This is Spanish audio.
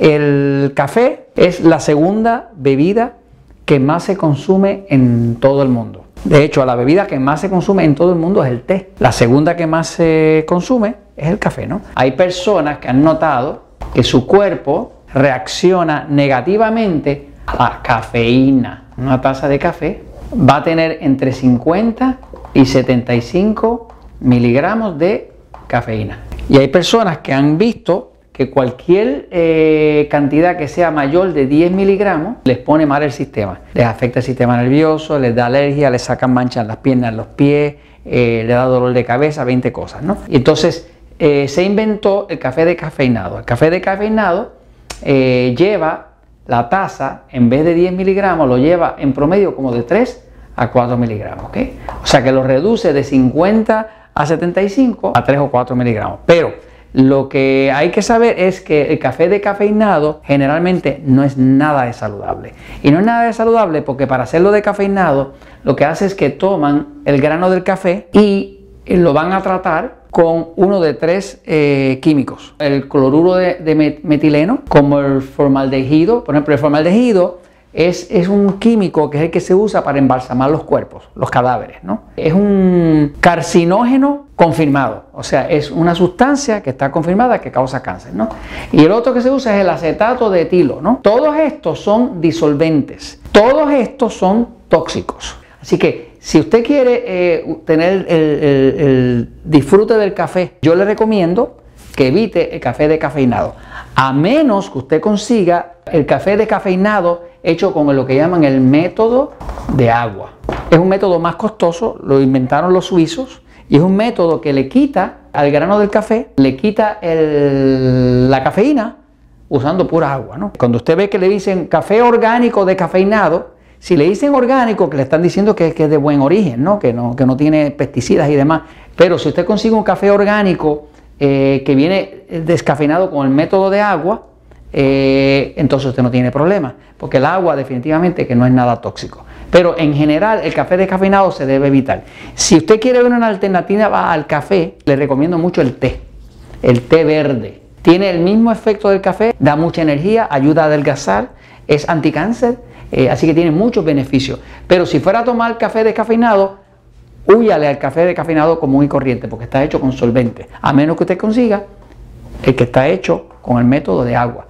El café es la segunda bebida que más se consume en todo el mundo. De hecho, la bebida que más se consume en todo el mundo es el té. La segunda que más se consume es el café, ¿no? Hay personas que han notado que su cuerpo reacciona negativamente a la cafeína. Una taza de café va a tener entre 50 y 75 miligramos de cafeína. Y hay personas que han visto que cualquier eh, cantidad que sea mayor de 10 miligramos les pone mal el sistema. Les afecta el sistema nervioso, les da alergia, les sacan manchas en las piernas, en los pies, eh, les da dolor de cabeza, 20 cosas. ¿no? Y entonces eh, se inventó el café decafeinado. El café decafeinado lleva la taza, en vez de 10 miligramos, lo lleva en promedio como de 3 a 4 miligramos. ¿okay? O sea que lo reduce de 50 a 75 a 3 o 4 miligramos. Pero lo que hay que saber es que el café decafeinado generalmente no es nada de saludable. Y no es nada de saludable porque para hacerlo decafeinado lo que hace es que toman el grano del café y lo van a tratar con uno de tres eh, químicos. El cloruro de, metileno, como el formaldehído. Por ejemplo, el formaldehído es, es, un químico que es el que se usa para embalsamar los cuerpos, los cadáveres. ¿no? Es un carcinógeno confirmado, o sea, es una sustancia que está confirmada que causa cáncer. ¿no? Y el otro que se usa es el acetato de etilo. ¿no? Todos estos son disolventes, todos estos son tóxicos. Así que si usted quiere eh, tener el, disfrute del café, yo le recomiendo que evite el café decafeinado, a menos que usted consiga el café decafeinado hecho con lo que llaman el método de agua. Es un método más costoso, lo inventaron los suizos, y es un método que le quita al grano del café, le quita la cafeína usando pura agua. ¿no? Cuando usted ve que le dicen café orgánico decafeinado, si le dicen orgánico, que le están diciendo que, es de buen origen, no, que no tiene pesticidas y demás. Pero si usted consigue un café orgánico eh, que viene descafeinado con el método de agua, eh, entonces usted no tiene problema, porque el agua definitivamente que no es nada tóxico. Pero en general el café descafeinado se debe evitar. Si usted quiere ver una alternativa al café, le recomiendo mucho el té, el té verde. Tiene el mismo efecto del café, da mucha energía, ayuda a adelgazar, es anticáncer, eh, así que tiene muchos beneficios. Pero si fuera a tomar café descafeinado, huyale al café descafeinado común y corriente, porque está hecho con solvente, a menos que usted consiga el que está hecho con el método de agua